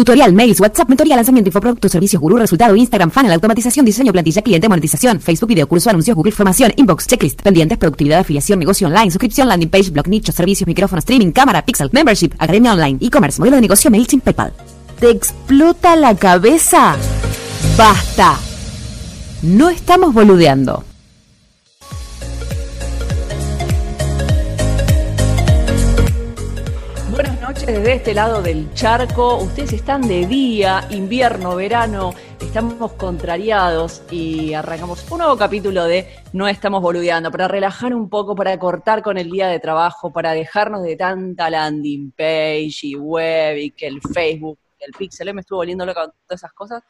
Tutorial, mails, WhatsApp, mentoría, lanzamiento, infoproductos, servicios, gurú, resultado, Instagram, funnel, automatización, diseño, plantilla, cliente, monetización, Facebook, video, curso, anuncios, Google, formación, inbox, checklist, pendientes, productividad, afiliación, negocio online, suscripción, landing page, blog, nicho, servicios, micrófono, streaming, cámara, pixel, membership, academia online, e-commerce, modelo de negocio, MailChimp, PayPal. ¿Te explota la cabeza? ¡Basta! No estamos boludeando. Noches desde este lado del charco. Ustedes están de día, invierno, verano, estamos contrariados y arrancamos un nuevo capítulo de No estamos boludeando, para relajar un poco, para cortar con el día de trabajo, para dejarnos de tanta landing page y web y que el Facebook, el Pixel, me estuvo volviendo loca con todas esas cosas.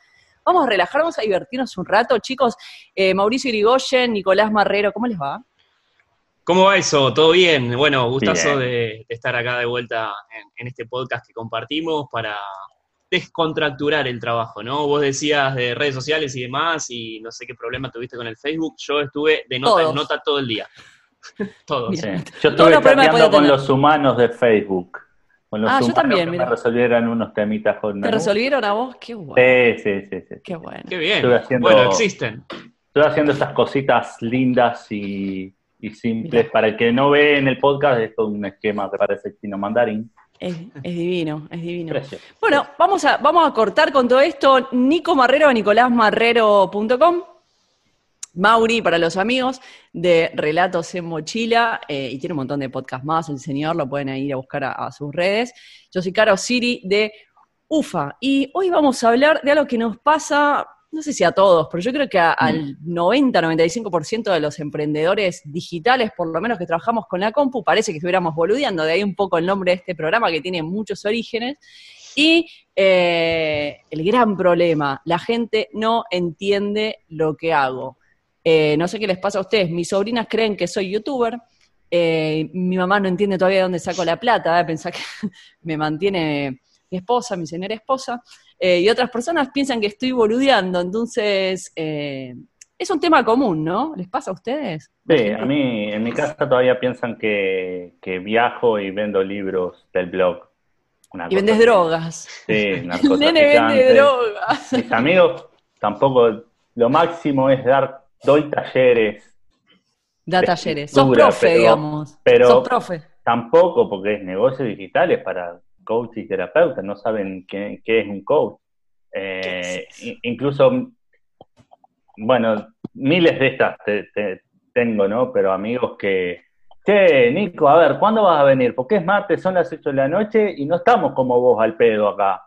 Vamos a relajar, vamos a divertirnos un rato, chicos. Eh, Mauricio Irigoyen, Nicolás Marrero, ¿cómo les va? ¿Cómo va eso? ¿Todo bien? Bueno, gustazo de, de estar acá de vuelta en, en este podcast que compartimos para descontracturar el trabajo, ¿no? Vos decías de redes sociales y demás, y no sé qué problema tuviste con el Facebook. Yo estuve de nota Todos. en nota todo el día. Todos. Sí. Yo estuve chateando con los humanos de Facebook. Con los Ah, yo humanos también, que mira. me resolvieran unos temitas con ¿Te resolvieron a vos? Qué bueno. Sí, sí, sí, sí. Qué bueno. Qué bien. Estuve haciendo- Bueno, existen. Estoy haciendo estas cositas lindas y, y simples. Para el que no ve en el podcast, esto es un esquema que parece chino mandarín. Es, es divino, es divino. Bueno, vamos a, vamos a cortar con todo esto. Nico Marrero nicolásmarrero.com. Mauri, para los amigos, de Relatos en Mochila, eh, y tiene un montón de podcasts más, el señor, lo pueden ir a buscar a, a sus redes. Yo soy Caro Siri de UFA, y hoy vamos a hablar de algo que nos pasa, no sé si a todos, pero yo creo que a- al 90-95% de los emprendedores digitales, por lo menos que trabajamos con la compu, parece que estuviéramos boludeando, de ahí un poco el nombre de este programa que tiene muchos orígenes. Y eh, el gran problema, la gente no entiende lo que hago. Eh, no sé qué les pasa a ustedes, mis sobrinas creen que soy youtuber, eh, mi mamá no entiende todavía de dónde saco la plata, pensá que me mantiene mi esposa, mi señora esposa, eh, y otras personas piensan que estoy boludeando, entonces eh, es un tema común, ¿no? ¿Les pasa a ustedes? Sí, a mí en mi casa todavía piensan que, que viajo y vendo libros del blog. Una Y vendes así. drogas. Sí, El nene vende drogas. Mis amigos tampoco, lo máximo es dar, doy talleres, Da talleres. Sos profe, pero- digamos. pero- Sos profe. tampoco porque es negocio digital, es para coach y terapeuta, no saben qué, qué es un coach. Eh, incluso, bueno, miles de estas te- te- tengo, ¿no? Pero amigos que, che, Nico, a ver, ¿cuándo vas a venir? Porque es martes, son las 8 de la noche y no estamos como vos al pedo acá.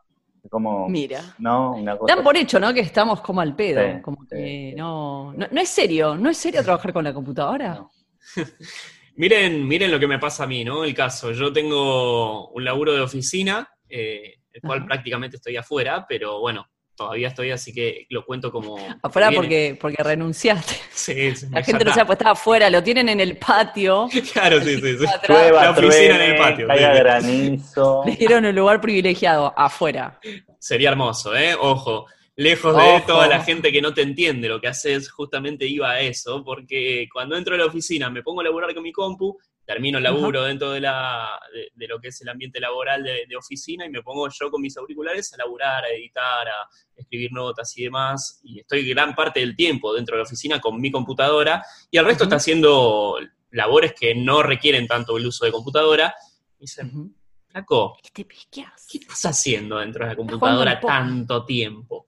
Como, Mira. ¿no? Una cosa Dan por hecho, ¿no? Que estamos como al pedo. Sí, como sí, que sí. no, no. No es serio, no es serio trabajar con la computadora. No. Miren, miren lo que me pasa a mí, ¿no? El caso. Yo tengo un laburo de oficina, eh, el cual Ajá. prácticamente estoy afuera, pero bueno, todavía estoy, así que lo cuento como. Afuera porque, porque renunciaste. Sí, sí, La gente no sabe, pues está afuera, lo tienen en el patio. Claro, sí, sí, sí. La oficina en el patio, caiga sí, sí. granizo. Le dieron un lugar privilegiado, afuera. Sería hermoso, ¿eh? Ojo. Lejos de Ojo. toda la gente que no te entiende lo que haces, justamente iba a eso, porque cuando entro a la oficina me pongo a laburar con mi compu, termino el laburo dentro de, la, de, de lo que es el ambiente laboral de, de oficina y me pongo yo con mis auriculares a laburar, a editar, a escribir notas y demás, y estoy gran parte del tiempo dentro de la oficina con mi computadora, y el resto está haciendo labores que no requieren tanto el uso de computadora, y dicen, Ujú. flaco, ¿Qué te pesqueas? ¿qué estás haciendo dentro de la computadora tanto tiempo?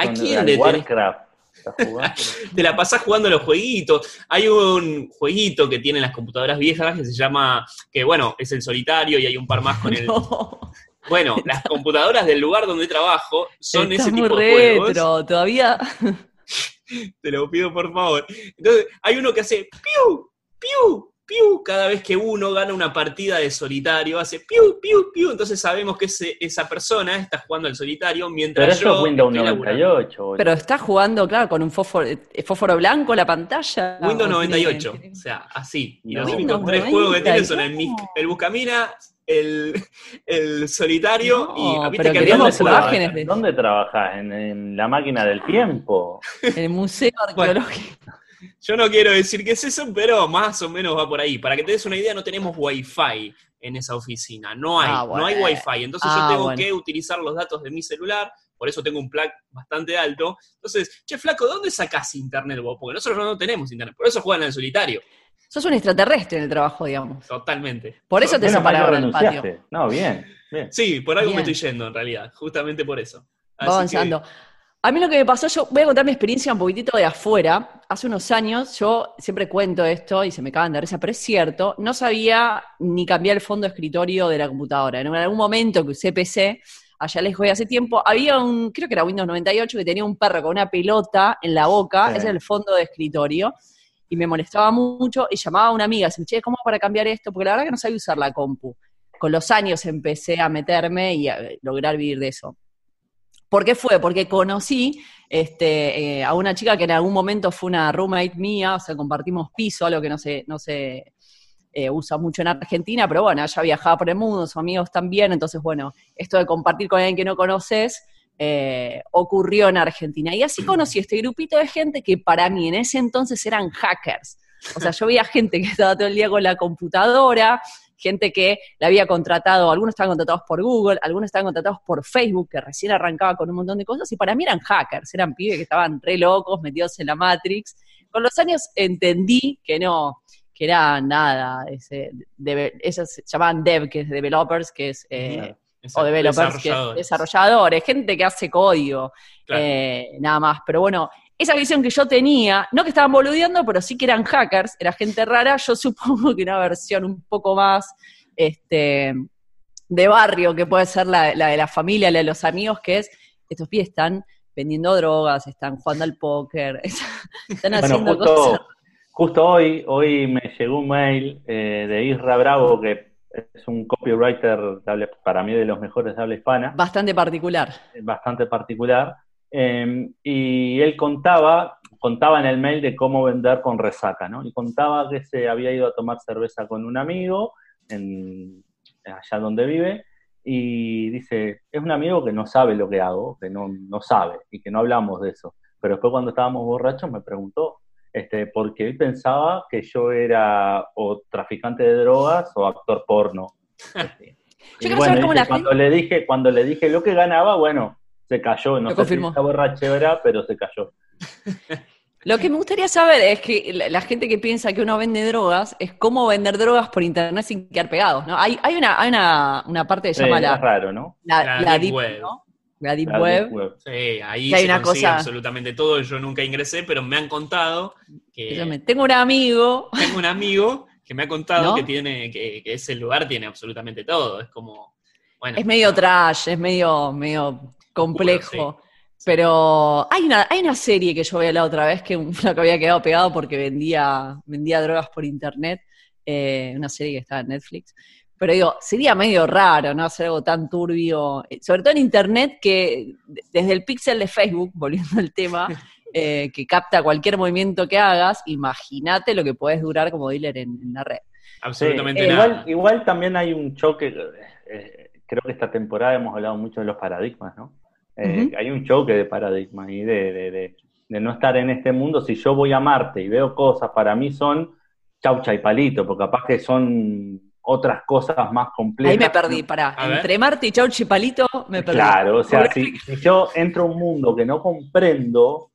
¿A quién le Warcraft? Te la pasás jugando a los jueguitos. Hay un jueguito que tienen las computadoras viejas que se llama, que bueno, es el solitario y hay un par más con el... No, Bueno, las computadoras del lugar donde trabajo son ese muy tipo de juegos. retro, todavía. Te lo pido por favor. Entonces, hay uno que hace piu, piu, piu, cada vez que uno gana una partida de solitario, hace piu, piu, piu. Entonces sabemos que ese- esa persona está jugando al solitario Pero mientras eso yo es Windows estoy laburando. 98. boludo. Pero está jugando, claro, con un fósforo, eh, fósforo blanco la pantalla. Windows ¿O tiene- 98, o sea, así. Y los únicos tres juegos que tienen son 98. el, el Buscamina, el, el Solitario y No, ah, pero que imágenes de- ¿Dónde trabajas? ¿En, en la máquina del tiempo? El museo arqueológico. Yo no quiero decir qué es eso, pero más o menos va por ahí. Para que te des una idea, no tenemos Wi-Fi en esa oficina. No hay, Ah, no hay bueno. Wi-Fi. Entonces Ah, yo tengo bueno. que utilizar los datos de mi celular, por eso tengo un plug bastante alto. Entonces, che, flaco, ¿de dónde sacás internet vos? Porque nosotros no tenemos internet, por eso juegan al solitario, Sos un extraterrestre en el trabajo, digamos. totalmente. Por eso te que separaron del patio. No, bien, bien. Sí, por algo me estoy yendo en realidad, justamente por eso. Va Así que- avanzando. A mí lo que me pasó, yo voy a contar mi experiencia un poquitito de afuera. Hace unos años, yo siempre cuento esto y se me cagan de risa, pero es cierto, no sabía ni cambiar el fondo de escritorio de la computadora. En algún momento que usé PC, allá les voy hace tiempo, había un, creo que era Windows 98, que tenía un perro con una pelota en la boca, Sí. ese era el fondo de escritorio, y me molestaba mucho, y llamaba a una amiga, se me che, ¿cómo para cambiar esto? Porque la verdad que no sabía usar la compu. Con los años empecé a meterme y a lograr vivir de eso. ¿Por qué fue? Porque conocí este, eh, a una chica que en algún momento fue una roommate mía, o sea, compartimos piso, algo que no se, no se eh, usa mucho en Argentina, pero bueno, ella viajaba por el mundo, sus amigos también, entonces bueno, esto de compartir con alguien que no conoces eh, ocurrió en Argentina. Y así conocí este grupito de gente que para mí en ese entonces eran hackers. O sea, yo veía gente que estaba todo el día con la computadora, gente que la había contratado, algunos estaban contratados por Google, algunos estaban contratados por Facebook, que recién arrancaba con un montón de cosas, y para mí eran hackers, eran pibes que estaban re locos, metidos en la Matrix. Con los años entendí que no, que era nada, ese, esos se llamaban dev, que es developers, que es... eh, o developers, que es Desarrolladores. desarrolladores, gente que hace código, Claro. eh, nada más. Pero bueno, esa visión que yo tenía, no que estaban boludeando, pero sí que eran hackers, era gente rara, yo supongo que una versión un poco más este, de barrio, que puede ser la, la de la familia, la de los amigos, que es, estos pies están vendiendo drogas, están jugando al póker, están Bueno, haciendo cosas. justo, justo hoy, hoy me llegó un mail eh, de Isra Bravo, que es un copywriter para mí de los mejores de habla hispana, Bastante particular. bastante particular, eh, y él contaba, contaba en el mail de cómo vender con resaca, ¿no? Y contaba que se había ido a tomar cerveza con un amigo en, allá donde vive, y dice, es un amigo que no sabe lo que hago, que no, no sabe, y que no hablamos de eso. Pero después cuando estábamos borrachos me preguntó, este, porque él pensaba que yo era o traficante de drogas o actor porno. Este, Yo y quiero bueno, saber cómo la cuando le dije, cuando le dije lo que ganaba, bueno, se cayó, no Lo sé confirmó. si esta borrachera, pero se cayó. Lo que me gustaría saber es que la, gente que piensa que uno vende drogas es cómo vender drogas por internet sin quedar pegados, ¿no? Hay, hay, una, hay una, una parte que se Sí, llama la, raro, ¿no? la, La la deep deep, web. ¿no? La deep La web. deep web. Sí, ahí Que hay se una consigue cosa- absolutamente todo. Yo nunca ingresé, pero me han contado que yo que me- tengo un amigo, tengo un amigo que me ha contado ¿No? que tiene que, que ese lugar tiene absolutamente todo. Es como, bueno, es medio trash, es medio, medio complejo. sí. Pero hay una, hay una serie que yo veía la otra vez que un flaco había quedado pegado porque vendía, vendía drogas por internet, eh, una serie que está en Netflix. Pero digo, sería medio raro, ¿no? Hacer algo tan turbio, eh, sobre todo en internet, que de- desde el pixel de Facebook, volviendo al tema, eh, que capta cualquier movimiento que hagas, imagínate lo que puedes durar como dealer en, en la red. absolutamente Sí, eh, nada. igual, igual también hay un choque, eh, creo que esta temporada hemos hablado mucho de los paradigmas, ¿no? Eh. Hay un choque de paradigmas y de, de- de- de no estar en este mundo. Si yo voy a Marte y veo cosas, para mí son chaucha y palito, porque capaz que son otras cosas más complejas. Ahí me perdí, pará. A ver. Entre Marte y Chauchi Palito me perdí. Claro, o sea, si, si yo entro a un mundo que no comprendo,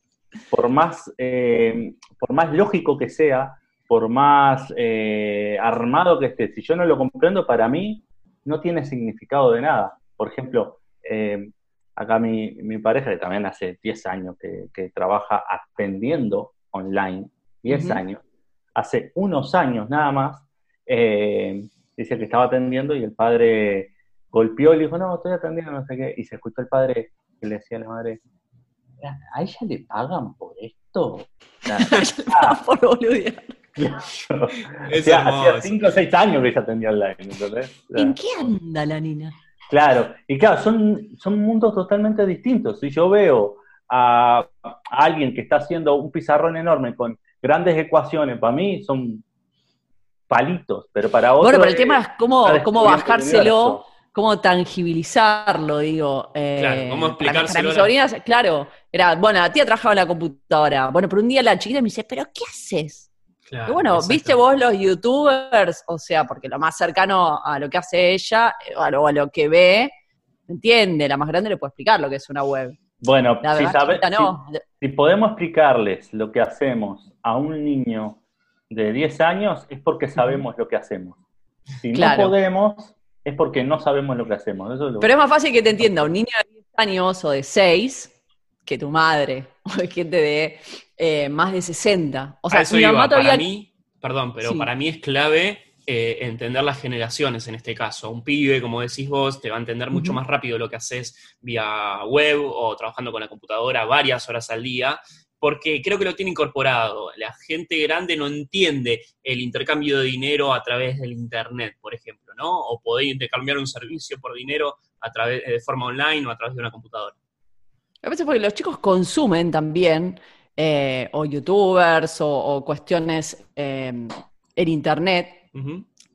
por más, eh, por más lógico que sea, por más eh, armado que esté, si yo no lo comprendo, para mí no tiene significado de nada. Por ejemplo, eh, acá mi, mi pareja, que también hace 10 años que, que trabaja atendiendo online, 10 Ujú. años, hace unos años nada más, eh, dice que estaba atendiendo y el padre golpeó y le dijo, no, estoy atendiendo, no sé qué, y se escuchó el padre que le decía a la madre, ¿a ella le pagan por esto? Por boludear. hacía 5 o 6 años que ella atendía online, ¿entendés? ¿En qué anda la nina? Claro, y claro, son, son mundos totalmente distintos. Si yo veo a, a alguien que está haciendo un pizarrón enorme con grandes ecuaciones, para mí son palitos, pero para otros... Bueno, pero el tema es cómo, cómo bajárselo, cómo tangibilizarlo, digo. eh, Claro, cómo para- explicárselo Para, mis sobrinas, claro, era, bueno, la tía trabajaba en la computadora. Bueno, pero un día la chiquita me dice, ¿pero qué haces? Claro, Y bueno, viste vos los youtubers, o sea, porque lo más cercano a lo que hace ella, eh, a lo, a lo que ve, entiende, la más grande le puede explicar lo que es una web. Bueno, La si, sabe- no. si- si podemos explicarles lo que hacemos a un niño de 10 años, es porque sabemos lo que hacemos. Si Claro. no podemos, es porque no sabemos lo que hacemos. Eso es lo- Pero es más fácil que te entienda un niño de 10 años o de 6 que tu madre, o de gente de eh, más de 60. O sea, eso mi iba, mamá para todavía... mí, perdón, pero Sí. para mí es clave eh, entender las generaciones en este caso. Un pibe, como decís vos, te va a entender mucho más rápido lo que haces vía web o trabajando con la computadora varias horas al día, porque creo que lo tiene incorporado. La gente grande no entiende el intercambio de dinero a través del Internet, por ejemplo, ¿no? O poder intercambiar un servicio por dinero a través, de forma online o a través de una computadora. A veces porque los chicos consumen también, eh, o youtubers, o, o cuestiones eh, en internet.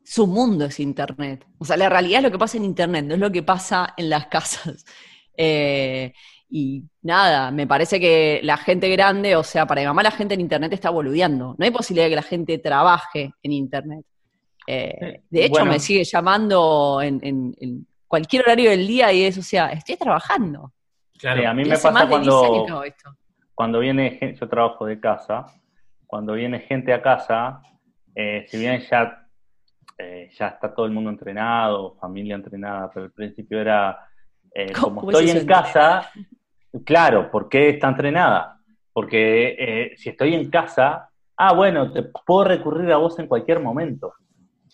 Su mundo es internet. O sea, la realidad es lo que pasa en internet, no es lo que pasa en las casas. Eh, y nada, me parece que la gente grande, o sea, para mi mamá la gente en internet está boludeando. No hay posibilidad de que la gente trabaje en internet. Eh, de hecho, Bueno. me sigue llamando en, en- en cualquier horario del día y es, o sea, estoy trabajando. Claro. Sí, a mí me pasa más de 10 años cuando, esto. cuando viene gente, yo trabajo de casa, cuando viene gente a casa, eh, si bien ya, eh, ya está todo el mundo entrenado, familia entrenada, pero al principio era, eh, ¿Cómo- como estoy en casa, claro, ¿por qué está entrenada? Porque eh, si estoy en casa, ah, bueno, te puedo recurrir a vos en cualquier momento.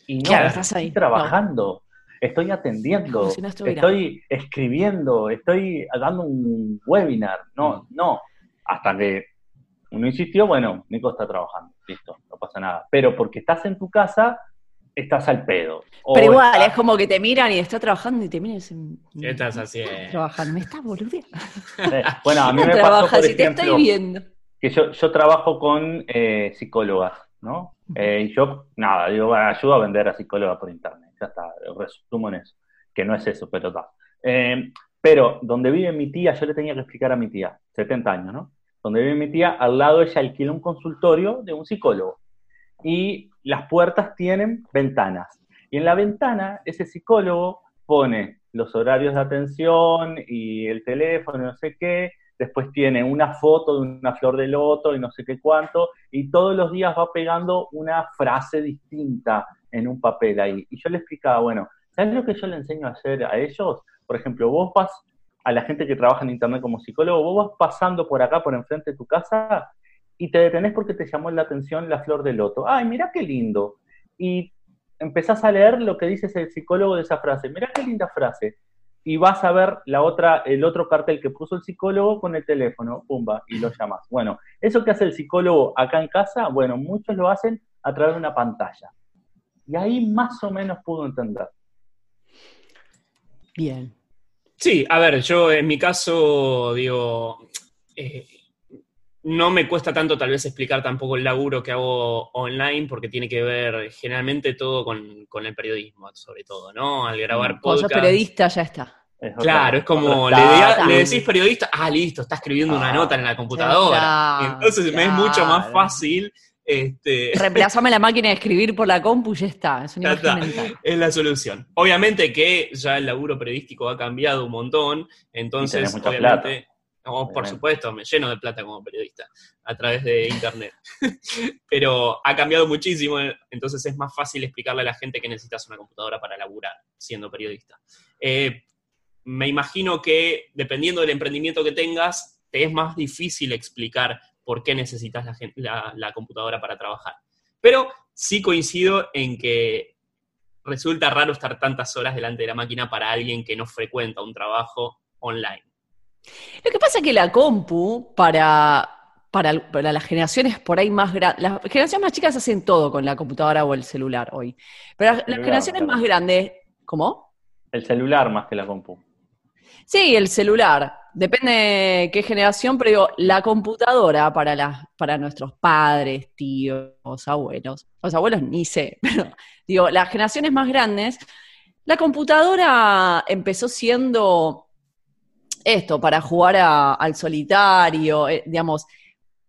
Y no, Claro, estás ahí. estoy trabajando, estoy atendiendo, no estoy escribiendo, estoy dando un webinar. Mm. No, no. Hasta que uno insistió, bueno, Nico está trabajando, listo, no pasa nada. Pero porque estás en tu casa, estás al pedo. Pero igual, estás- es como que te miran y está trabajando y te miran y dicen, ¿Qué estás haciendo? trabajando, me estás boludeando. eh, Bueno, a mí me pasó, trabajas por si te ejemplo, estoy viendo. que yo, yo trabajo con eh, psicólogas, ¿no? Eh, y yo, nada, digo, ayudo a vender a psicólogas por internet. Ya está, resumo en eso. Que no es eso, pero está. Eh, pero donde vive mi tía, yo le tenía que explicar a mi tía, 70 años, ¿no? Donde vive mi tía, al lado ella alquila un consultorio de un psicólogo. Y las puertas tienen ventanas. Y en la ventana, ese psicólogo pone los horarios de atención y el teléfono, no sé qué, después tiene una foto de una flor de loto y no sé qué cuánto, y todos los días va pegando una frase distinta en un papel ahí. Y yo le explicaba, bueno, ¿sabes lo que yo le enseño a hacer a ellos? Por ejemplo, vos vas a la gente que trabaja en internet como psicólogo, vos vas pasando por acá, por enfrente de tu casa, y te detenés porque te llamó la atención la flor de loto. Ay, mira qué lindo. Y empezás a leer lo que dice el psicólogo de esa frase. Mira qué linda frase y vas a ver la otra, el otro cartel que puso el psicólogo con el teléfono, pumba, y lo llamas. Bueno, eso que hace el psicólogo acá en casa, bueno, muchos lo hacen a través de una pantalla. Y ahí más o menos pudo entender. Bien. Sí, a ver, yo en mi caso, digo, eh, no me cuesta tanto tal vez explicar tampoco el laburo que hago online porque tiene que ver generalmente todo con, con el periodismo, sobre todo, ¿no? Al grabar Cuando sos podcast. periodista ya está. Es otra- Claro, es como le, decís periodista, ah, listo, está escribiendo una Ah, nota en la computadora. está, entonces me es mucho más fácil, este, Reemplazame la máquina de escribir por la compu y ya está. Es una Ya está. es la solución. Obviamente que ya el laburo periodístico ha cambiado un montón, entonces tenés mucha por supuesto, me lleno de plata como periodista a través de internet. Pero ha cambiado muchísimo, entonces es más fácil explicarle a la gente que necesitas una computadora para laburar siendo periodista. Eh, me imagino que dependiendo del emprendimiento que tengas, te es más difícil explicar por qué necesitas la, gen- la- la computadora para trabajar. Pero sí coincido en que resulta raro estar tantas horas delante de la máquina para alguien que no frecuenta un trabajo online. Lo que pasa es que la compu, para, para, para las generaciones por ahí más grandes, las generaciones más chicas hacen todo con la computadora o el celular hoy. Pero las, celular, generaciones claro. más grandes, ¿cómo? El celular más que la compu. Sí, el celular. Depende qué generación, pero digo, la computadora para, las, para nuestros padres, tíos, abuelos. Los abuelos ni sé, pero digo, las generaciones más grandes, la computadora empezó siendo esto, para jugar al solitario, eh, digamos,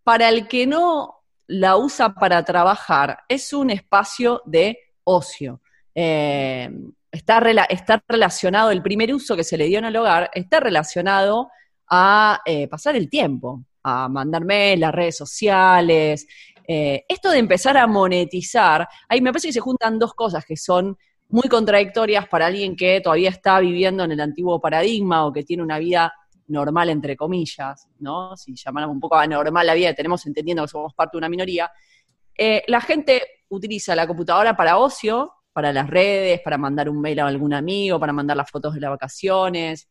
para el que no la usa para trabajar, es un espacio de ocio. Eh, está, está, relacionado, el primer uso que se le dio en el hogar, está relacionado a eh, pasar el tiempo, a mandar mails, las redes sociales. Esto de empezar a monetizar, ahí me parece que se juntan dos cosas que son muy contradictorias para alguien que todavía está viviendo en el antiguo paradigma o que tiene una vida normal, entre comillas, ¿no? Si llamáramos un poco anormal la vida, tenemos entendiendo que somos parte de una minoría. Eh, la gente utiliza la computadora para ocio, para las redes, para mandar un mail a algún amigo, para mandar las fotos de las vacaciones,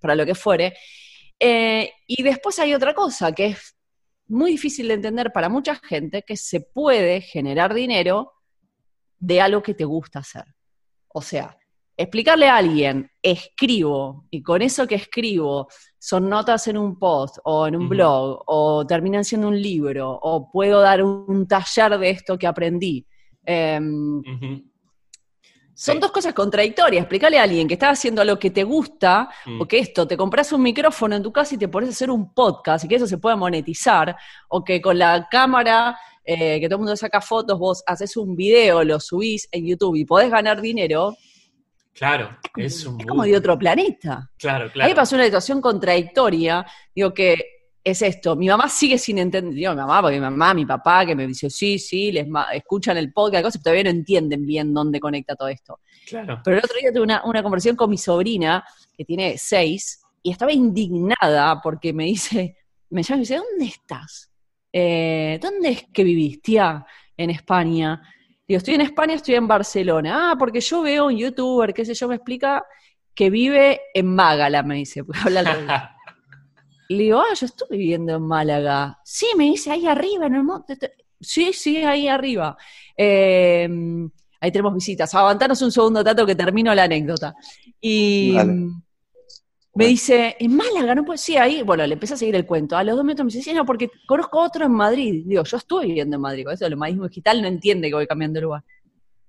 para lo que fuere. Eh, y después hay otra cosa que es muy difícil de entender para mucha gente, que se puede generar dinero de algo que te gusta hacer. O sea, explicarle a alguien, escribo, y con eso que escribo son notas en un post o en un blog, o terminan siendo un libro, o puedo dar un, taller de esto que aprendí. Em, son dos cosas contradictorias. Explicarle a alguien que está haciendo lo que te gusta, mm. o que esto, te compras un micrófono en tu casa y te pones a hacer un podcast y que eso se pueda monetizar, o que con la cámara eh, que todo el mundo saca fotos, vos haces un video, lo subís en YouTube y podés ganar dinero, Claro, es, como de otro planeta. Claro, claro. Ahí pasó una situación contradictoria, digo que es esto, mi mamá sigue sin entender, digo mi mamá, porque mi mamá, mi papá, que me dice, sí, sí, les escuchan el podcast, cosas, todavía no entienden bien dónde conecta todo esto. Claro. Pero el otro día tuve una, una conversación con mi sobrina, que tiene seis, y estaba indignada porque me dice, me llama y me dice, ¿dónde estás? Eh, ¿Dónde es que vivís, tía, en España? Digo, estoy en España, estoy en Barcelona. Ah, porque yo veo un youtuber, qué sé yo, me explica que vive en Mágala, me dice, porque habla Le digo, ah, yo estoy viviendo en Málaga. Sí, me dice, ahí arriba, en el monte. Sí, sí, ahí arriba. Em, ahí tenemos visitas. Aguantanos un segundo, Tato, que termino la anécdota. Y me dice, en Málaga, no puede ser ahí. Bueno, le empecé a seguir el cuento. A los dos minutos me dice, sí, no, porque conozco otro en Madrid. Digo, yo estuve viviendo en Madrid, con eso el humanismo digital no entiende que voy cambiando de lugar.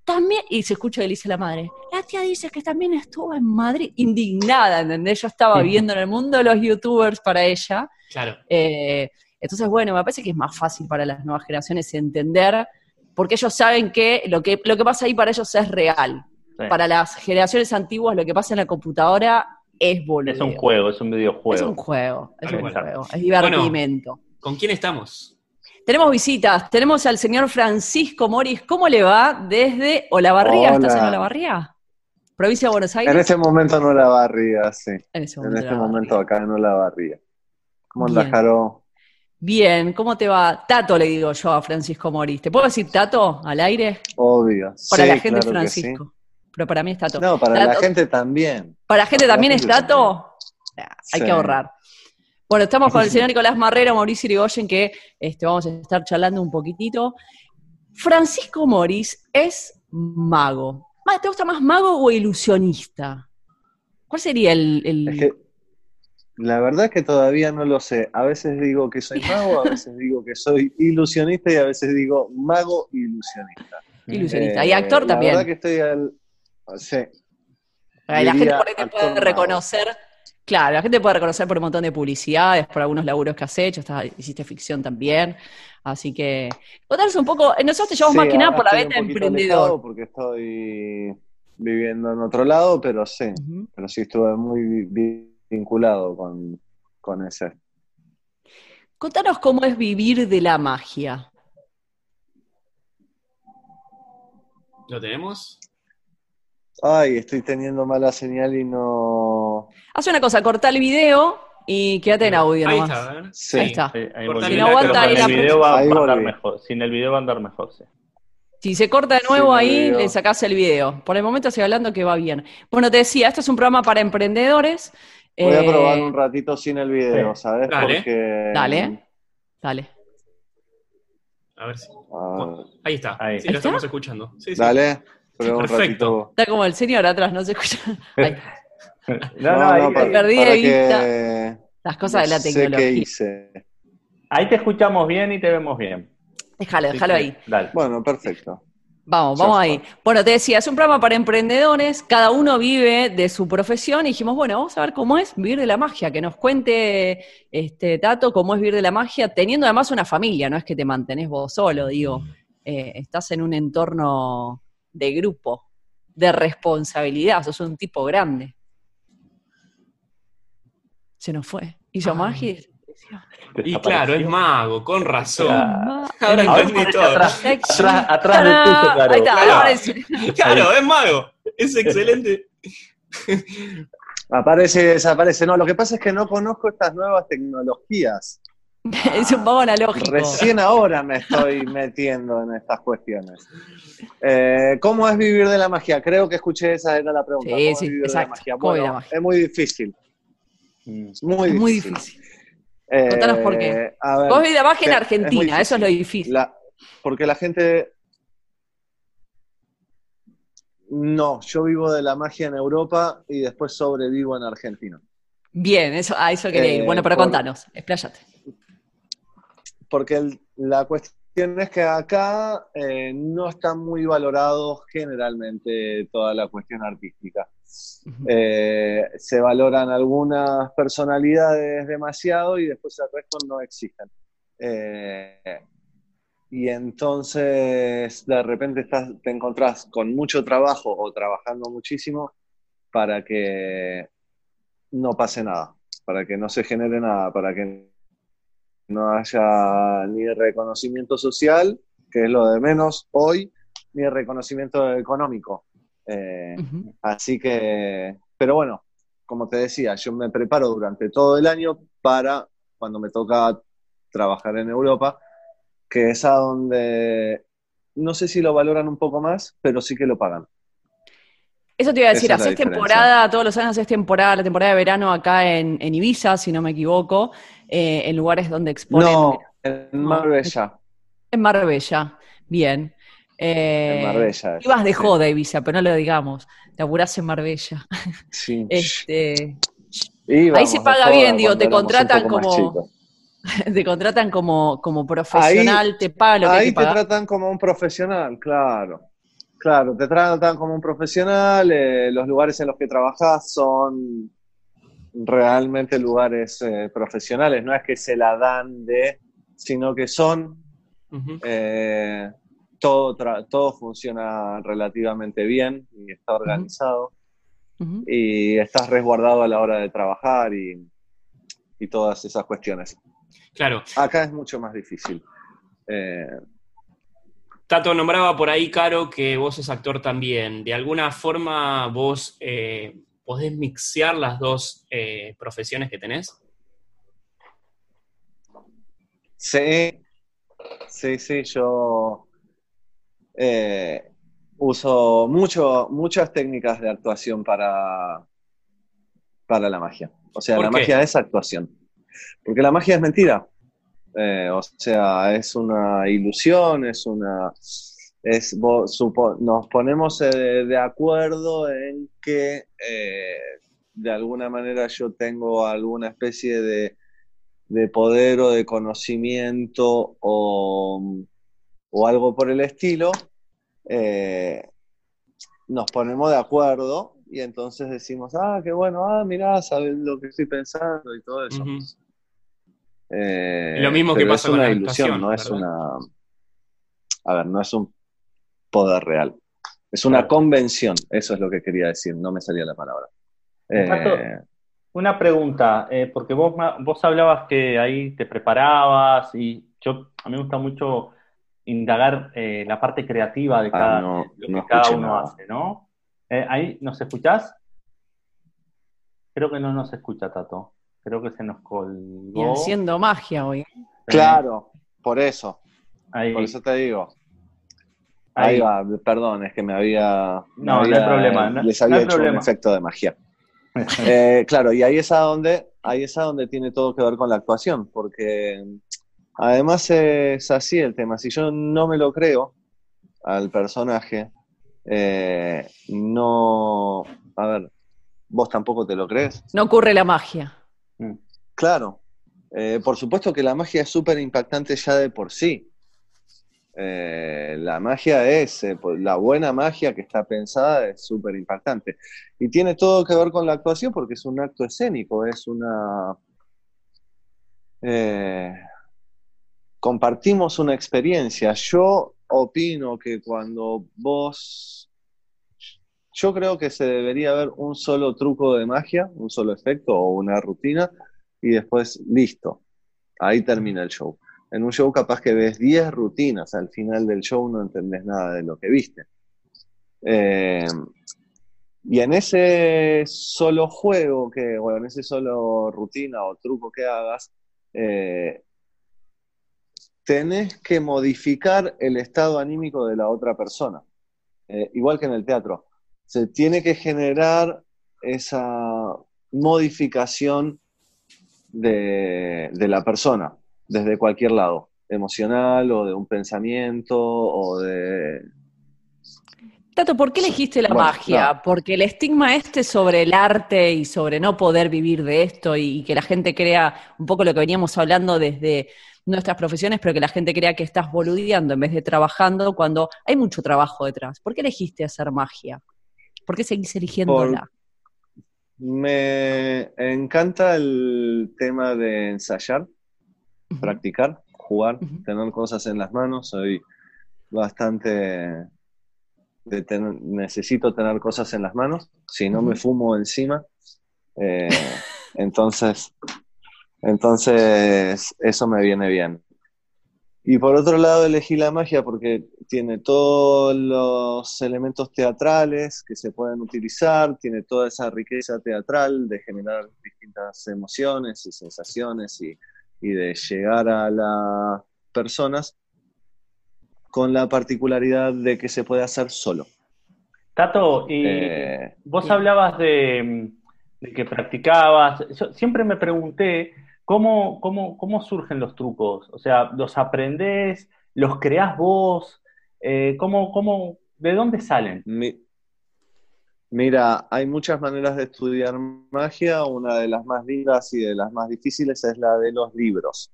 También, y se escucha que le dice la madre, la tía dice que también estuvo en Madrid, indignada, ¿entendés? Yo estaba viviendo en el mundo de los youtubers para ella. Claro. Eh, entonces, bueno, me parece que es más fácil para las nuevas generaciones entender, porque ellos saben que lo que, lo que pasa ahí para ellos es real. Para las generaciones antiguas, lo que pasa en la computadora es Es un juego, es un videojuego. Es un juego, es un juego, es divertimento. ¿Con quién estamos? Tenemos visitas, tenemos al señor Francisco Moris. ¿Cómo le va desde Olavarría? ¿Estás en Olavarría? Provincia de Buenos Aires. En este momento en Olavarría, sí. En, ese momento, en este momento acá en Olavarría. ¿Cómo andas, Jaro? Bien, ¿cómo te va? Tato le digo yo a Francisco Moris. ¿Te puedo decir Tato al aire? Obvio. Para la gente Francisco pero para mí es Tato. No, para la gente también. ¿Para la gente también es Tato? Hay que ahorrar. Bueno, estamos con el señor Nicolás Marrero, Mauricio Irigoyen, que este, vamos a estar charlando un poquitito. Francisco Moris es mago. ¿Te gusta más mago o ilusionista? ¿Cuál sería el...? la verdad es que todavía no lo sé. A veces digo que soy mago, a veces digo que soy ilusionista y a veces digo mago ilusionista. Ilusionista. y actor también. La verdad que estoy al, Sí. La gente puede reconocer, claro, la gente puede reconocer por un montón de publicidades, por algunos laburos que has hecho, hiciste ficción también, así que contanos un poco, nosotros te llevamos más que nada por la venta emprendedor. Porque estoy viviendo en otro lado, pero sí, pero sí estuve muy vinculado con, con ese. Contanos cómo es vivir de la magia. ¿Lo tenemos? Ay, estoy teniendo mala señal y no. Haz una cosa, corta el video y quédate en audio ahí Está, sí. Ahí está. si no aguanta ahí el video va, a andar mejor. Sin el video va a andar mejor, sí. Si se corta de nuevo ahí, le sacás el video. Por el momento estoy hablando que va bien. Bueno, te decía, esto es un programa para emprendedores. Voy a eh, probar un ratito sin el video, ¿sabes? Dale. Porque... Dale. Dale. A ver si. Ah. ahí está. Ahí. Sí, lo estamos escuchando. Sí, Dale. Perfecto. Está como el señor atrás, no se escucha. no, no, no, perdí de vista las cosas de la tecnología. Sé hice. Ahí te escuchamos bien y te vemos bien. Déjalo, déjalo ahí. Bueno, perfecto. Vamos, vamos ahí. Bueno, te decía, es un programa para emprendedores, cada uno vive de su profesión y dijimos, bueno, vamos a ver cómo es vivir de la magia, que nos cuente este Tato cómo es vivir de la magia, teniendo además una familia, no es que te mantenés vos solo, digo, eh, estás en un entorno de grupo, de responsabilidad, sos un tipo grande. Se nos fue. Y yo magia. Y claro, es mago, con razón. Ahora entendí todo. atrás, atrás, atrás del tuyo, claro. Ahí está, Claro. aparece. Claro, es mago. Es excelente. Aparece, desaparece. No, lo que pasa es que no conozco estas nuevas tecnologías. es un poco analógico. Recién ahora me estoy metiendo en estas cuestiones. Eh, ¿Cómo es vivir de la magia? Creo que escuché esa era la pregunta. Sí, ¿Cómo es sí, vivir de exacto. la magia? ¿Cómo vive Bueno, la magia? es muy difícil. Mm. Es muy difícil. muy difícil. Eh, Contanos por qué. a ver, Vos vivís de magia en es Argentina, eso es lo difícil. difícil. La- porque la gente. No, yo vivo de la magia en Europa y después sobrevivo en Argentina. Bien, eso, a eso quería ir. Eh, Bueno, pero por- contanos, expláyate. Porque el- la cuestión es que acá eh, no está muy valorado generalmente toda la cuestión artística. Eh, se valoran algunas personalidades demasiado y después el resto no existen. Eh, y entonces de repente estás, te encontrás con mucho trabajo o trabajando muchísimo para que no pase nada, para que no se genere nada, para que no haya ni reconocimiento social, que es lo de menos hoy, ni reconocimiento económico. Eh. Así que, pero bueno, como te decía, yo me preparo durante todo el año para cuando me toca trabajar en Europa, que es a donde no sé si lo valoran un poco más, pero sí que lo pagan. Eso te iba a decir, haces temporada, todos los años haces temporada, la temporada de verano acá en, en Ibiza, si no me equivoco, eh, en lugares donde exponen. No, en Marbella. En Marbella, bien. Eh, En Marbella. es, Ibas de joda, Ibiza, pero no lo digamos. Laburás en Marbella. Sí. Este, Íbamos ahí se paga bien, digo, te contratan como- te contratan como, como profesional, te pagan lo que Ahí que te tratan como un profesional, claro. Claro, te tratan como un profesional, eh, los lugares en los que trabajas son realmente lugares eh, profesionales, no es que se la dan de, sino que son, eh, todo, todo funciona relativamente bien y está organizado y estás resguardado a la hora de trabajar y, y todas esas cuestiones. Claro. Acá es mucho más difícil. Tato nombraba por ahí, Caro, que vos sos actor también. ¿De alguna forma vos eh, podés mixear las dos eh, profesiones que tenés? Sí, sí, sí, yo eh, uso mucho, muchas técnicas de actuación para, para la magia. O sea, ¿Por la qué? magia es actuación. Porque la magia es mentira. Eh, o sea, es una ilusión, es una... Es, nos ponemos eh, de acuerdo en que eh, de alguna manera yo tengo alguna especie de, de poder o de conocimiento o, o algo por el estilo, nos ponemos de acuerdo y entonces decimos, ah, qué bueno, ah, mirá, sabes lo que estoy pensando y todo eso. Eh, Lo mismo que pasa es con una la ilusión, no es ¿verdad? una... A ver, no es un poder real. Es una Claro. convención, eso es lo que quería decir, no me salía la palabra. Eh, Tato, Una pregunta, eh, porque vos, vos hablabas que ahí te preparabas y yo, a mí me gusta mucho indagar eh, la parte creativa de Ah, cada, no, lo que no cada uno nada. hace, ¿no? Eh, ahí, ¿nos escuchás? Creo que no nos escucha, Tato. Creo que se nos Y colgó. haciendo magia hoy. claro, por eso, Ahí, por eso te digo. ahí. Ahí va, perdón, es que me había. me No, no hay problema, no- les había hecho problema. un efecto de magia. Eh, claro, y ahí es a donde, ahí es a donde tiene todo que ver con la actuación, porque además es así el tema. Si yo no me lo creo al personaje, eh, no. A ver, vos tampoco te lo crees. No ocurre la magia. Claro, eh, por supuesto que la magia es súper impactante ya de por sí. Eh, la magia es, eh, la buena magia que está pensada es súper impactante. Y tiene todo que ver con la actuación porque es un acto escénico, es una... compartimos una experiencia. Yo opino que cuando vos... Yo creo que se debería haber un solo truco de magia, un solo efecto o una rutina y después listo. Ahí termina el show. En un show capaz que ves 10 rutinas, al final del show no entendés nada de lo que viste. Eh, y en ese solo juego que, o en ese solo rutina o truco que hagas, eh, tenés que modificar el estado anímico de la otra persona. Eh, igual que en el teatro. Se tiene que generar esa modificación de, de la persona desde cualquier lado, emocional o de un pensamiento o de... Tato, ¿por qué elegiste la Bueno, magia? no. Porque el estigma este sobre el arte y sobre no poder vivir de esto y que la gente crea un poco lo que veníamos hablando desde nuestras profesiones, pero que la gente crea que estás boludeando en vez de trabajando cuando hay mucho trabajo detrás. ¿Por qué elegiste hacer magia? ¿Por qué seguís eligiéndola? Me encanta el tema de ensayar, practicar, jugar, tener cosas en las manos. Soy bastante de tener- necesito tener cosas en las manos, si no me fumo encima. Eh, entonces, entonces eso me viene bien. Y por otro lado elegí la magia porque tiene todos los elementos teatrales que se pueden utilizar, tiene toda esa riqueza teatral de generar distintas emociones y sensaciones y, y de llegar a las personas con la particularidad de que se puede hacer solo. Tato, y Eh, vos hablabas de, de que practicabas. Yo siempre me pregunté cómo, cómo, cómo surgen los trucos. O sea, ¿los aprendés? ¿Los creás vos? Eh, ¿cómo, cómo, ¿De dónde salen? Mi- Mira, hay muchas maneras de estudiar magia. Una de las más lindas y de las más difíciles es la de los libros.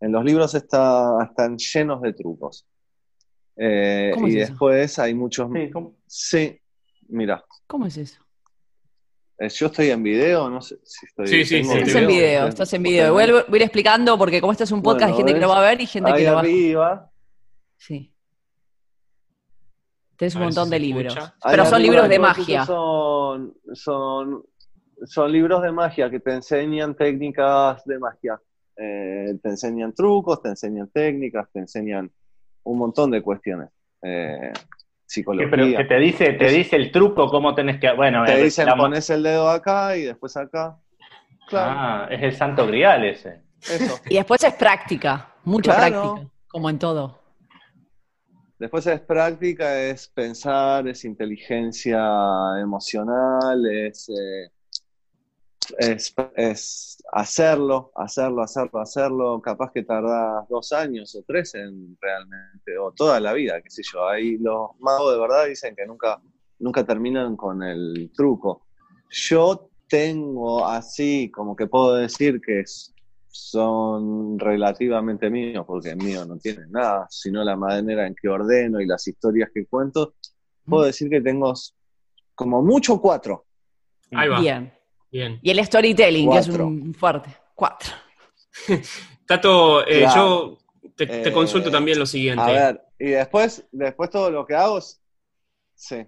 En los libros está- están llenos de trucos. Eh, ¿Cómo es y eso? después hay muchos... Sí, ¿cómo? Sí, mira, ¿Cómo es eso? Eh, yo estoy en video, no sé si estoy... Sí, sí, sí, Estás en video, ¿Ustedes- estás en video. voy a ir explicando porque como este es un podcast, hay gente que lo va a ver y gente que lo va a... arriba, Sí. Tenés un A ver montón si de libros. escucha. ahí Pero son arriba libros de magia. Son, son, son libros de magia que te enseñan técnicas de magia. Eh, te enseñan trucos, te enseñan técnicas, te enseñan un montón de cuestiones. Eh, ¿Qué, psicología. pero que te dice, te Es- dice el truco, cómo tenés que. Bueno, te eh, dicen la pones el dedo acá y después acá. Claro, Ah, es el santo grial ese. eso. Y después es práctica, mucha Claro. práctica, como en todo. Después es práctica, es pensar, es inteligencia emocional, es, eh, es, es hacerlo, hacerlo, hacerlo, hacerlo. Capaz que tardás dos años o tres en realmente, o toda la vida, qué sé yo. Ahí los magos de verdad dicen que nunca, nunca terminan con el truco. Yo tengo así, como que puedo decir que es- son relativamente míos, porque mío no tienen nada, sino la manera en que ordeno y las historias que cuento. Puedo decir que tengo como mucho cuatro. Ahí va. Bien. Bien. Y el storytelling, que es un fuerte. Cuatro. Tato, eh, Claro. yo te, te Eh, consulto también lo siguiente. A ver, y después, después todo lo que hago es... Sí.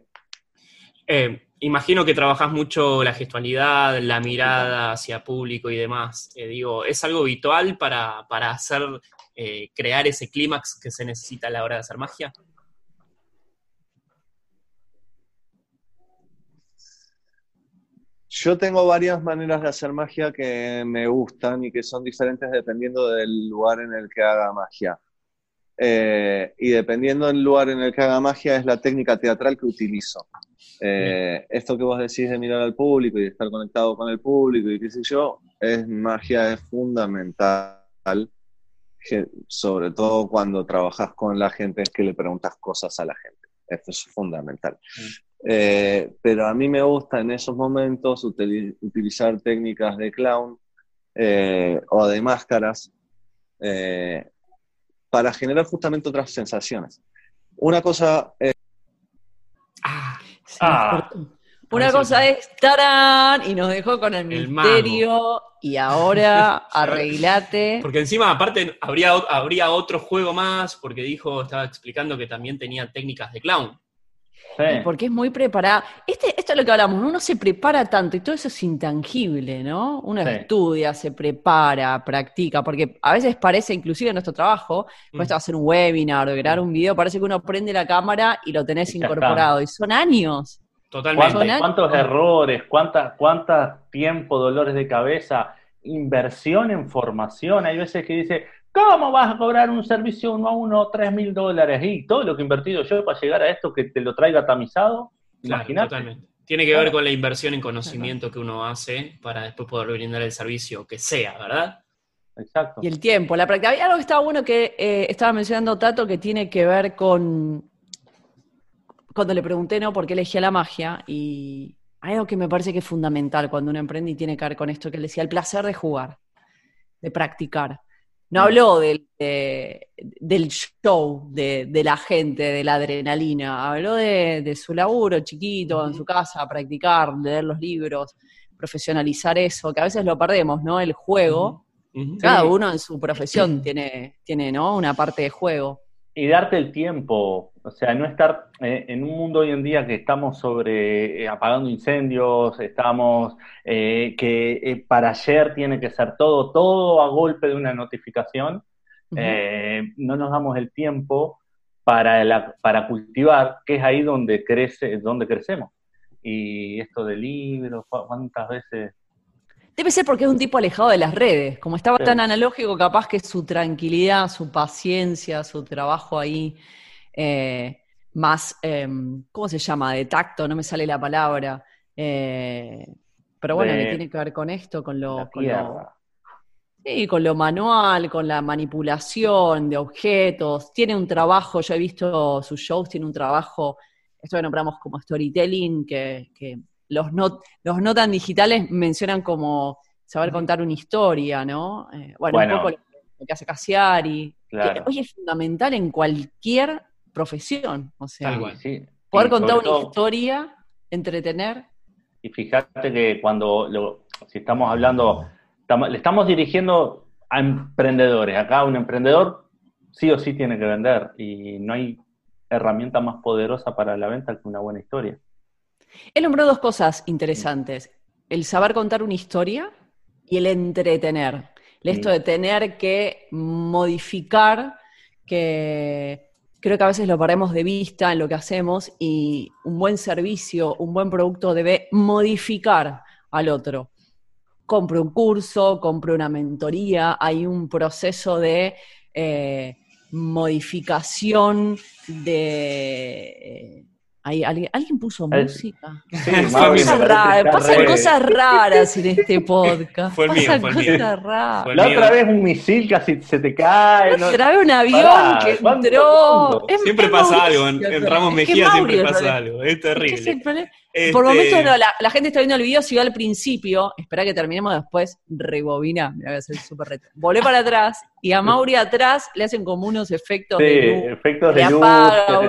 Eh, imagino que trabajas mucho la gestualidad, la mirada hacia público y demás. Eh, digo, ¿es algo habitual para, para hacer, eh, crear ese clímax que se necesita a la hora de hacer magia? Yo tengo varias maneras de hacer magia que me gustan y que son diferentes dependiendo del lugar en el que haga magia. Eh, y dependiendo del lugar en el que haga magia es la técnica teatral que utilizo. Eh, esto que vos decís de mirar al público y de estar conectado con el público y qué sé yo, es magia, es fundamental, sobre todo cuando trabajas con la gente, es que le preguntas cosas a la gente. Esto es fundamental. Eh, pero a mí me gusta en esos momentos utili- utilizar técnicas de clown eh, o de máscaras, eh, para generar justamente otras sensaciones. Una cosa eh, Ah, Sí, Ah. Una cosa es ¡tarán! y nos dejó con el, El misterio y ahora arreglate. porque encima, aparte, habría, habría otro juego más, porque dijo, estaba explicando que también tenía técnicas de clown. Sí. Porque es muy preparada. Este, esto es lo que hablamos, uno se prepara tanto y todo eso es intangible, ¿no? Uno Sí. estudia, se prepara, practica, porque a veces parece, inclusive en nuestro trabajo, Mm. esto hacer un webinar o grabar un video, parece que uno prende la cámara y lo tenés incorporado. Y son años. Totalmente. ¿Cuántos, errores? ¿Cuántas cuántas tiempo, dolores de cabeza? Inversión en formación. Hay veces que dice, ¿cómo vas a cobrar un servicio uno a uno, tres mil dólares? Y todo lo que he invertido yo para llegar a esto, que te lo traiga tamizado. Claro, Imagínate. totalmente. Tiene que ver con la inversión en conocimiento que uno hace para después poder brindar el servicio que sea, ¿verdad? Exacto. Y el tiempo, la práctica. Había algo que estaba bueno que eh, estaba mencionando Tato que tiene que ver con. Cuando le pregunté, ¿no? ¿Por qué elegía la magia? Y hay algo que me parece que es fundamental cuando uno emprende y tiene que ver con esto que él decía: el placer de jugar, de practicar. No habló del, de- del show, de, de la gente, de la adrenalina. Habló de, de su laburo chiquito, en su casa, practicar, leer los libros, profesionalizar eso, que a veces lo perdemos, ¿no? El juego. Cada uno en su profesión tiene, tiene ¿no? una parte de juego. Y darte el tiempo, o sea, no estar eh, en un mundo hoy en día que estamos sobre eh, apagando incendios, estamos eh, que para ayer tiene que ser todo, todo a golpe de una notificación, no nos damos el tiempo para, la- para cultivar, que es ahí donde crece, donde crecemos. Y esto de libros, ¿cu- ¿cuántas veces? Debe ser porque es un tipo alejado de las redes. Como estaba Sí. tan analógico, capaz que su tranquilidad, su paciencia, su trabajo ahí eh, más, eh, ¿cómo se llama? De tacto, no me sale la palabra. Eh, pero bueno, que tiene que ver con esto, con lo, con lo. Sí, con lo manual, con la manipulación de objetos. Tiene un trabajo, yo he visto sus shows, tiene un trabajo, esto que nombramos como storytelling, que, que los, no, los no tan digitales mencionan como saber contar una historia, ¿no? Eh, bueno, Bueno. un poco lo, lo que hace Cassiari, Claro. que hoy es fundamental en cualquier profesión, o sea, Tal cual. Sí, poder contar una todo- historia, entretener. Y fíjate que cuando, lo- si estamos hablando, le estamos dirigiendo a emprendedores. Acá un emprendedor sí o sí tiene que vender y no hay herramienta más poderosa para la venta que una buena historia. Él nombró dos cosas interesantes. El saber contar una historia y el entretener. Esto Mm. de tener que modificar, que creo que a veces lo perdemos de vista en lo que hacemos y un buen servicio, un buen producto debe modificar al otro. Compro un curso, compro una mentoría, hay un proceso de eh, modificación de... ahí alguien, alguien puso Eh, música. Sí, me Cosas raras, pasan cosas raras en este podcast. Fue el mío, pasan fue el mío. cosas raras. Fue el La mío. otra vez un misil casi se te cae. ¿no? Otra vez un avión Pará, que ¿cuánto- entró. Es- Siempre es pasa Mauricio, algo, en, en Ramos es que Mejía Mauri siempre pasa algo, es Es que Este, Por momentos no, la, la gente está viendo el video, siguió al principio, espera que terminemos después, rebobina, me voy a hacer súper reto. Volé para atrás y a Mauri atrás le hacen como unos efectos Sí, de luz. efectos de luz,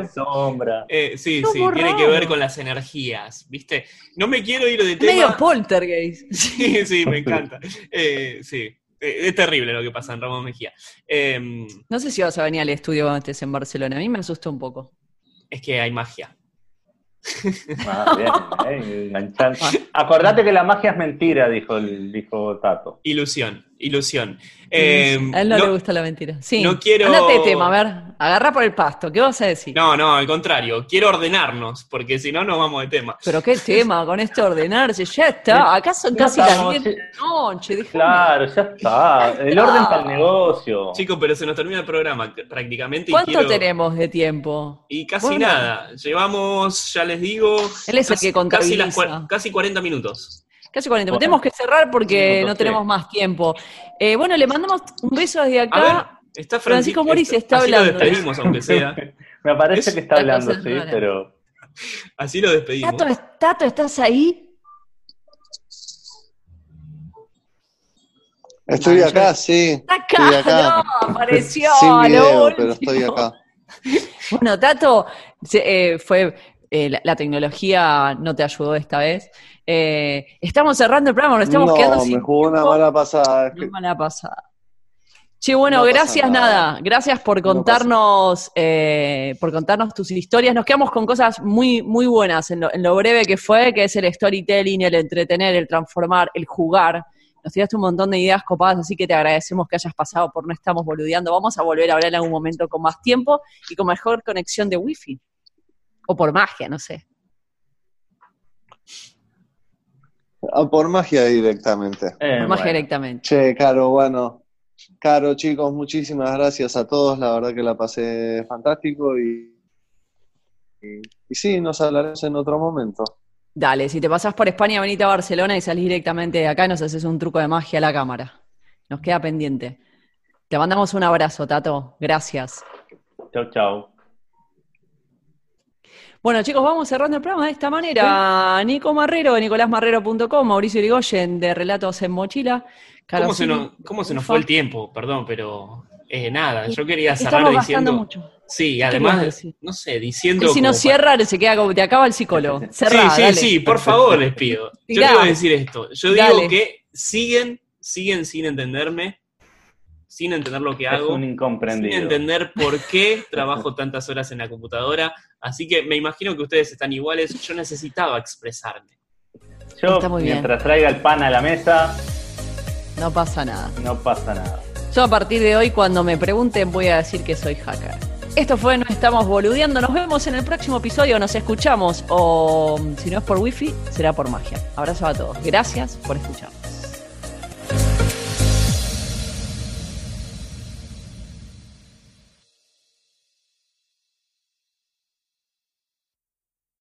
de sombra. eh, sí, sí, tiene que ver con las energías, ¿viste? No me quiero ir de Medio tema. poltergeist. Sí, sí, me encanta. Eh, sí, eh, es terrible lo que pasa en Ramos Mejía. Eh, No sé si vas a venir al estudio cuando estés en Barcelona, a mí me asustó un poco. es que hay magia. Ah, bien, eh. Acordate que la magia es mentira, dijo, el, dijo Tato. Ilusión, ilusión. Eh, a él no, no- le gusta la mentira. Sí. no quiero- Andate de tema, a ver, agarra por el pasto, ¿qué vas a decir? No, no, al contrario, quiero ordenarnos, porque si no nos vamos de tema. Pero qué tema con esto de ordenarse, ya está, acá son casi las estamos, 10 de sí. la noche, déjame. Claro, ya está. El orden para el negocio. Chicos, pero se nos termina el programa prácticamente. y ¿Cuánto quiero- tenemos de tiempo? Y casi Bueno. nada. Llevamos, ya les digo. Él es el casi, que contabiliza. casi, las cua- casi 40 minutos. Casi 40. Bueno. Tenemos que cerrar porque no tenemos más tiempo. Eh, bueno, le mandamos un beso desde A acá. Está Francisco Moris está así hablando. lo despedimos, aunque sea. Me parece Es- que está hablando, sí, pero Así lo despedimos. Tato, Tato, ¿estás ahí? Estoy Ah, acá, sí. Está acá, Estoy acá. no, apareció. Sin lo video, pero estoy acá. Bueno, Tato, eh, fue eh, la, la tecnología no te ayudó esta vez. Eh, estamos cerrando el programa, nos estamos no, quedando me sin jugó una mala pasada. Una mala pasada. Che, bueno, No gracias nada. nada. Gracias por No contarnos, eh, por contarnos tus historias. Nos quedamos con cosas muy, muy buenas en lo, en lo breve que fue, que es el storytelling, el entretener, el transformar, el jugar. Nos tiraste un montón de ideas copadas, así que te agradecemos que hayas pasado por No Estamos Boludeando. Vamos a volver a hablar en algún momento con más tiempo y con mejor conexión de wifi. O por magia, no sé. Ah, por magia directamente. Eh, Por magia bueno. directamente. Che, Caro, bueno. Caro, chicos, muchísimas gracias a todos. La verdad que la pasé fantástico y, y, y sí, nos hablaremos en otro momento. Dale, si te pasás por España, venite a Barcelona y salís directamente de acá y nos haces un truco de magia a la cámara. Nos queda pendiente. Te mandamos un abrazo, Tato. Gracias. Chau, chau. Bueno, chicos, vamos cerrando el programa de esta manera. Nico Marrero de nicolásmarrero.com, Mauricio Irigoyen de Relatos en Mochila. ¿Cómo se, nos, ¿Cómo se nos fue el tiempo? Perdón, pero eh, nada, yo quería cerrar Estamos diciendo... mucho. Sí, además, no sé, diciendo... Y si nos cierra, se queda como te acaba el psicólogo. Cerrá, sí, sí, dale. sí, por favor, les pido. Yo quiero decir esto. Yo Dale. digo que siguen, siguen sin entenderme, sin entender lo que Es hago. sin entender por qué trabajo tantas horas en la computadora. Así que me imagino que ustedes están iguales. Yo necesitaba expresarme. Yo, Está muy bien. mientras traiga el pan a la mesa, No pasa nada. no pasa nada. Yo a partir de hoy, cuando me pregunten, voy a decir que soy hacker. Esto fue No Estamos Boludeando. Nos vemos en el próximo episodio. Nos escuchamos. O si no es por wifi, será por magia. Abrazo a todos. Gracias por escuchar.